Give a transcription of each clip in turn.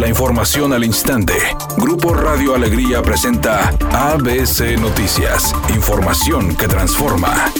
La información al instante. Grupo Radio Alegría presenta ABC Noticias. Información que transforma.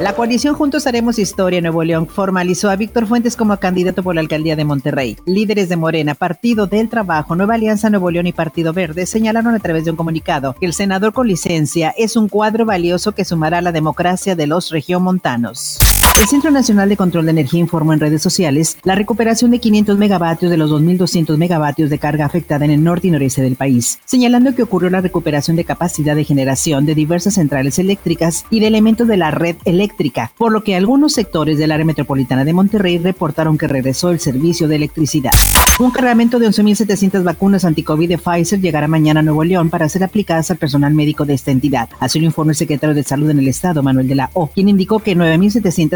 La coalición Juntos Haremos Historia Nuevo León formalizó a Víctor Fuentes como candidato por la alcaldía de Monterrey. Líderes de Morena, Partido del Trabajo, Nueva Alianza Nuevo León y Partido Verde señalaron a través de un comunicado que el senador con licencia es un cuadro valioso que sumará a la democracia de los regiomontanos. El Centro Nacional de Control de Energía informó en redes sociales la recuperación de 500 megavatios de los 2.200 megavatios de carga afectada en el norte y noreste del país, señalando que ocurrió la recuperación de capacidad de generación de diversas centrales eléctricas y de elementos de la red eléctrica, por lo que algunos sectores del área metropolitana de Monterrey reportaron que regresó el servicio de electricidad. Un cargamento de 11.700 vacunas anticovid de Pfizer llegará mañana a Nuevo León para ser aplicadas al personal médico de esta entidad. Así lo informó el secretario de Salud en el Estado, Manuel de la O, quien indicó que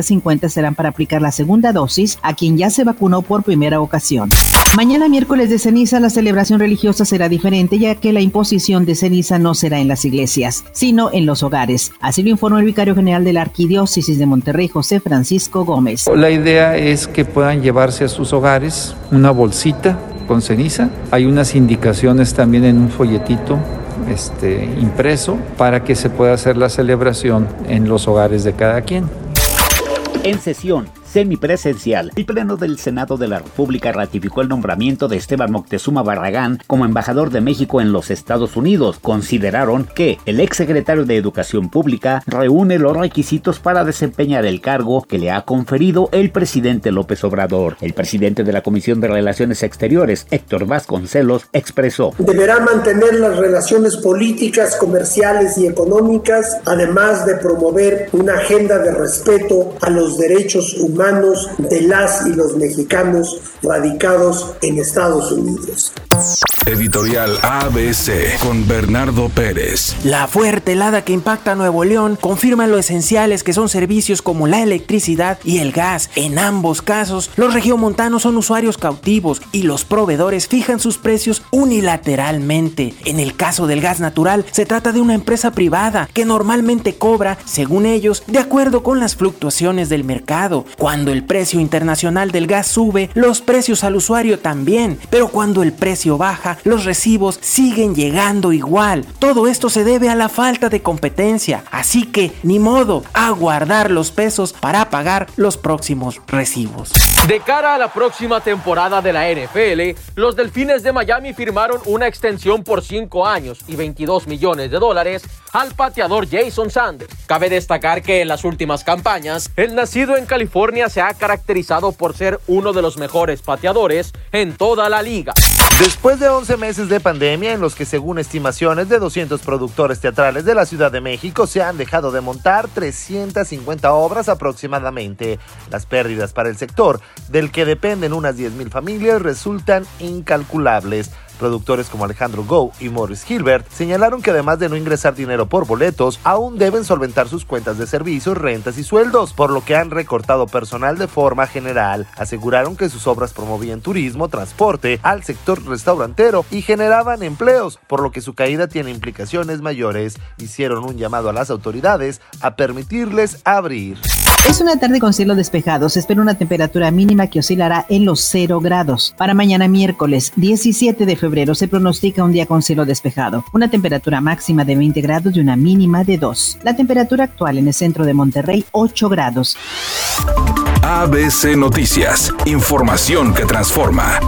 9.750 serán para aplicar la segunda dosis a quien ya se vacunó por primera ocasión. Mañana miércoles de ceniza la celebración religiosa será diferente ya que la imposición de ceniza no será en las iglesias, sino en los hogares. Así lo informó el vicario general de la Arquidiócesis de Monterrey, José Francisco Gómez. La idea es que puedan llevarse a sus hogares una bolsita con ceniza. Hay unas indicaciones también en un folletito este, impreso para que se pueda hacer la celebración en los hogares de cada quien. En sesión semipresencial. El Pleno del Senado de la República ratificó el nombramiento de Esteban Moctezuma Barragán como embajador de México en los Estados Unidos. Consideraron que el exsecretario de Educación Pública reúne los requisitos para desempeñar el cargo que le ha conferido el presidente López Obrador. El presidente de la Comisión de Relaciones Exteriores, Héctor Vasconcelos, expresó. Deberá mantener las relaciones políticas, comerciales y económicas, además de promover una agenda de respeto a los derechos humanos de las y los mexicanos radicados en Estados Unidos. Editorial ABC con Bernardo Pérez. La fuerte helada que impacta a Nuevo León confirma lo esenciales que son servicios como la electricidad y el gas. En ambos casos, los regiomontanos son usuarios cautivos y los proveedores fijan sus precios unilateralmente. En el caso del gas natural, se trata de una empresa privada que normalmente cobra, según ellos, de acuerdo con las fluctuaciones del mercado. Cuando el precio internacional del gas sube, los precios al usuario también, pero cuando el precio baja, los recibos siguen llegando igual. Todo esto se debe a la falta de competencia, así que ni modo a guardar los pesos para pagar los próximos recibos. De cara a la próxima temporada de la NFL, los Delfines de Miami firmaron una extensión por 5 años y 22 millones de dólares al pateador Jason Sanders. Cabe destacar que en las últimas campañas, el nacido en California se ha caracterizado por ser uno de los mejores pateadores en toda la liga. Después de 11 meses de pandemia en los que según estimaciones de 200 productores teatrales de la Ciudad de México se han dejado de montar 350 obras aproximadamente, las pérdidas para el sector, del que dependen unas 10.000 familias, resultan incalculables. Productores como Alejandro Go y Morris Gilbert señalaron que además de no ingresar dinero por boletos, aún deben solventar sus cuentas de servicios, rentas y sueldos, por lo que han recortado personal de forma general. Aseguraron que sus obras promovían turismo, transporte al sector restaurantero y generaban empleos, por lo que su caída tiene implicaciones mayores. Hicieron un llamado a las autoridades a permitirles abrir. Es una tarde con cielo despejado. Se espera una temperatura mínima que oscilará en los 0 grados. Para mañana miércoles 17 de febrero se pronostica un día con cielo despejado. Una temperatura máxima de 20 grados y una mínima de 2. La temperatura actual en el centro de Monterrey 8 grados. ABC Noticias. Información que transforma.